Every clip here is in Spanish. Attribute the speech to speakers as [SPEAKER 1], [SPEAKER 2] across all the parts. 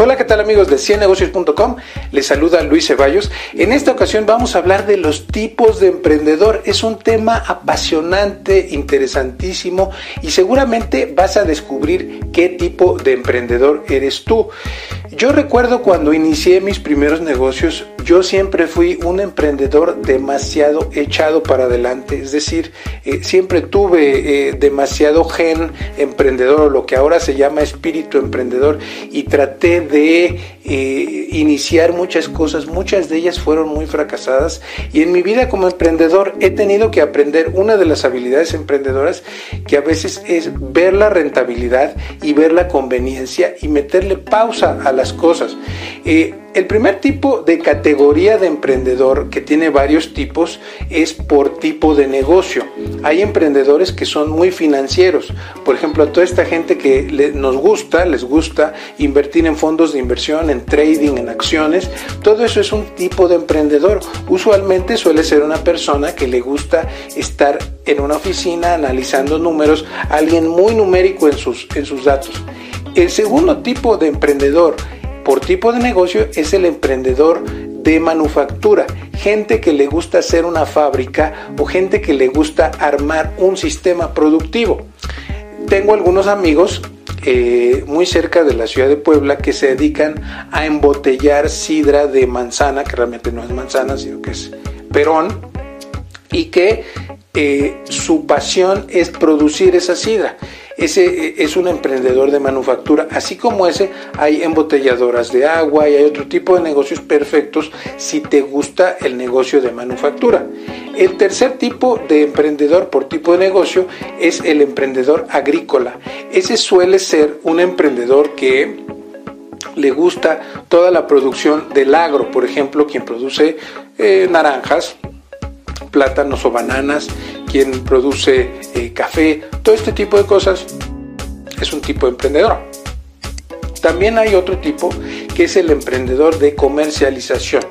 [SPEAKER 1] Hola, ¿qué tal amigos de ciennegocios.com? Les saluda Luis Ceballos. En esta ocasión vamos a hablar de los tipos de emprendedor. Es un tema apasionante, interesantísimo y seguramente vas a descubrir qué tipo de emprendedor eres tú. Yo recuerdo cuando inicié mis primeros negocios, yo siempre fui un emprendedor demasiado echado para adelante, es decir, eh, siempre tuve eh, demasiado gen emprendedor o lo que ahora se llama espíritu emprendedor y traté de eh, iniciar muchas cosas, muchas de ellas fueron muy fracasadas y en mi vida como emprendedor he tenido que aprender una de las habilidades emprendedoras que a veces es ver la rentabilidad y ver la conveniencia y meterle pausa a las cosas. Eh, el primer tipo de categoría de emprendedor, que tiene varios tipos, es por tipo de negocio. Hay emprendedores que son muy financieros. Por ejemplo, a toda esta gente que nos gusta, les gusta invertir en fondos de inversión, en trading, en acciones, todo eso es un tipo de emprendedor. Usualmente suele ser una persona que le gusta estar en una oficina analizando números, alguien muy numérico en sus, en sus datos. El segundo tipo de emprendedor por tipo de negocio es el emprendedor de manufactura, gente que le gusta hacer una fábrica o gente que le gusta armar un sistema productivo. Tengo algunos amigos eh, muy cerca de la ciudad de Puebla que se dedican a embotellar sidra de manzana, que realmente no es manzana, sino que es perón, y que eh, su pasión es producir esa sidra ese eh, es un emprendedor de manufactura. Así como ese, hay embotelladoras de agua y hay otro tipo de negocios perfectos si te gusta el negocio de manufactura. El tercer tipo de emprendedor por tipo de negocio es el emprendedor agrícola. Ese suele ser un emprendedor que le gusta toda la producción del agro, por ejemplo, quien produce eh, naranjas, plátanos o bananas, quien produce eh, café, todo este tipo de cosas es un tipo de emprendedor. También hay otro tipo que es el emprendedor de comercialización,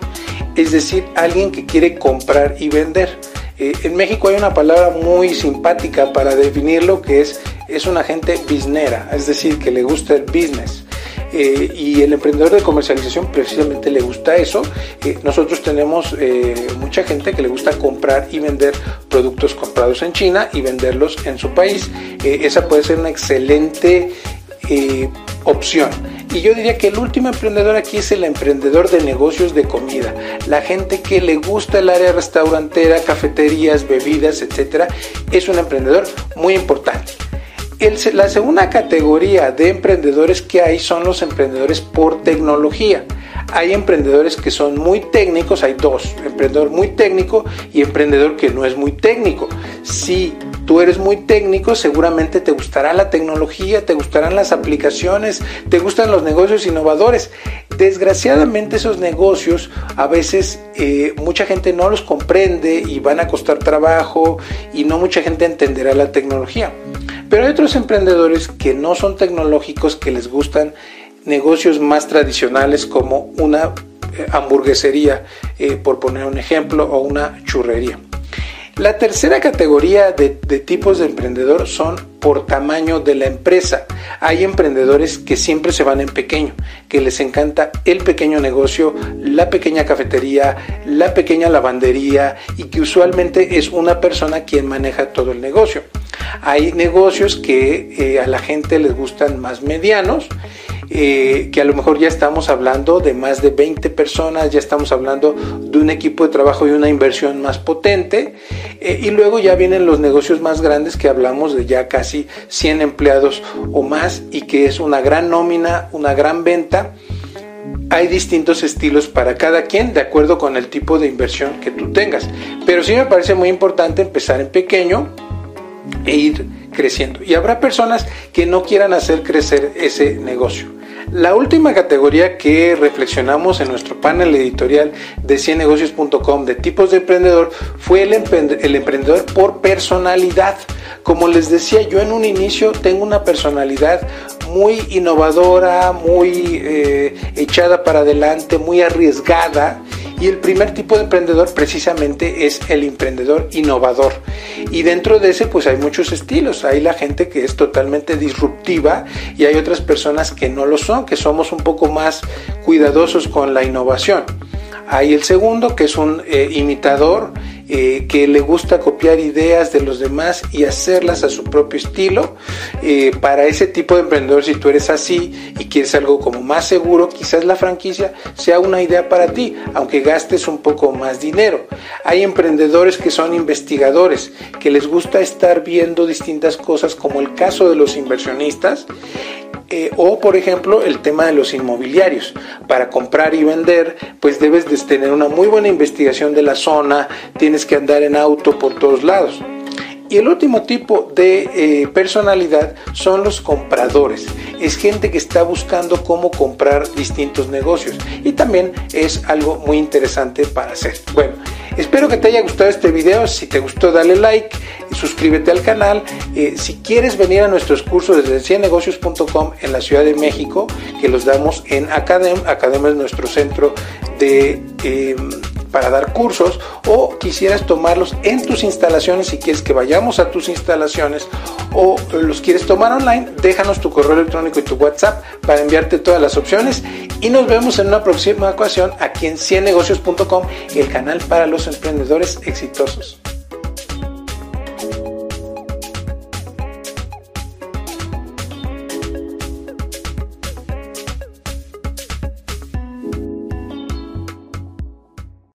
[SPEAKER 1] es decir, alguien que quiere comprar y vender. Eh, en México hay una palabra muy simpática para definirlo que es, es una gente biznera, es decir, que le gusta el business. Eh, y el emprendedor de comercialización precisamente le gusta eso. Eh, nosotros tenemos eh, mucha gente que le gusta comprar y vender productos comprados en China y venderlos en su país. esa puede ser una excelente opción. Y yo diría que el último emprendedor aquí es el emprendedor de negocios de comida. La gente que le gusta el área restaurantera, cafeterías, bebidas, etcétera, es un emprendedor muy importante la segunda categoría de emprendedores que hay son los emprendedores por tecnología. Hay emprendedores que son muy técnicos, hay dos, emprendedor muy técnico y emprendedor que no es muy técnico. Si tú eres muy técnico, seguramente te gustará la tecnología, te gustarán las aplicaciones, te gustan los negocios innovadores. Desgraciadamente esos negocios a veces eh, mucha gente no los comprende y van a costar trabajo y no mucha gente entenderá la tecnología. Pero hay otros emprendedores que no son tecnológicos, que les gustan negocios más tradicionales como una eh, hamburguesería, eh, por poner un ejemplo, o una churrería. La tercera categoría de, tipos de emprendedor son por tamaño de la empresa. Hay emprendedores que siempre se van en pequeño, que les encanta el pequeño negocio, la pequeña cafetería, la pequeña lavandería y que usualmente es una persona quien maneja todo el negocio. Hay negocios que eh, a la gente les gustan más medianos eh, que a lo mejor ya estamos hablando de más de 20 personas, ya estamos hablando de un equipo de trabajo y una inversión más potente, eh, y luego ya vienen los negocios más grandes que hablamos de ya casi 100 empleados o más y que es una gran nómina, una gran venta. Hay distintos estilos para cada quien de acuerdo con el tipo de inversión que tú tengas. Pero sí me parece muy importante empezar en pequeño e ir creciendo. Y habrá personas que no quieran hacer crecer ese negocio. La última categoría que reflexionamos en nuestro panel editorial de ciennegocios.com de tipos de emprendedor fue el, emprendedor por personalidad. Como les decía, yo en un inicio tengo una personalidad muy innovadora, muy eh, echada para adelante, muy arriesgada Y el primer tipo de emprendedor precisamente es el emprendedor innovador. Y dentro de ese pues hay muchos estilos. Hay la gente que es totalmente disruptiva y hay otras personas que no lo son, que somos un poco más cuidadosos con la innovación. Hay el segundo que es un eh, imitador eh, que le gusta copiar ideas de los demás y hacerlas a su propio estilo. Eh, para ese tipo de emprendedor, si tú eres así y quieres algo como más seguro, quizás la franquicia sea una idea para ti, aunque gastes un poco más dinero. Hay emprendedores que son investigadores, que les gusta estar viendo distintas cosas, como el caso de los inversionistas, eh, o por ejemplo el tema de los inmobiliarios. Para comprar y vender, pues debes de tener una muy buena investigación de la zona, tienes que andar en auto por todos lados. Y el último tipo de eh, personalidad son los compradores. Es gente que está buscando cómo comprar distintos negocios. Y también es algo muy interesante para hacer. Bueno, espero que te haya gustado este video. Si te gustó, dale like, suscríbete al canal. Eh, si quieres venir a nuestros cursos desde ciennegocios.com en la Ciudad de México, que los damos en Academ. Academ es nuestro centro de... Em, para dar cursos o quisieras tomarlos en tus instalaciones si quieres que vayamos a tus instalaciones o los quieres tomar online, déjanos tu correo electrónico y tu WhatsApp para enviarte todas las opciones y nos vemos en una próxima ocasión aquí en ciennegocios.com, el canal para los emprendedores exitosos.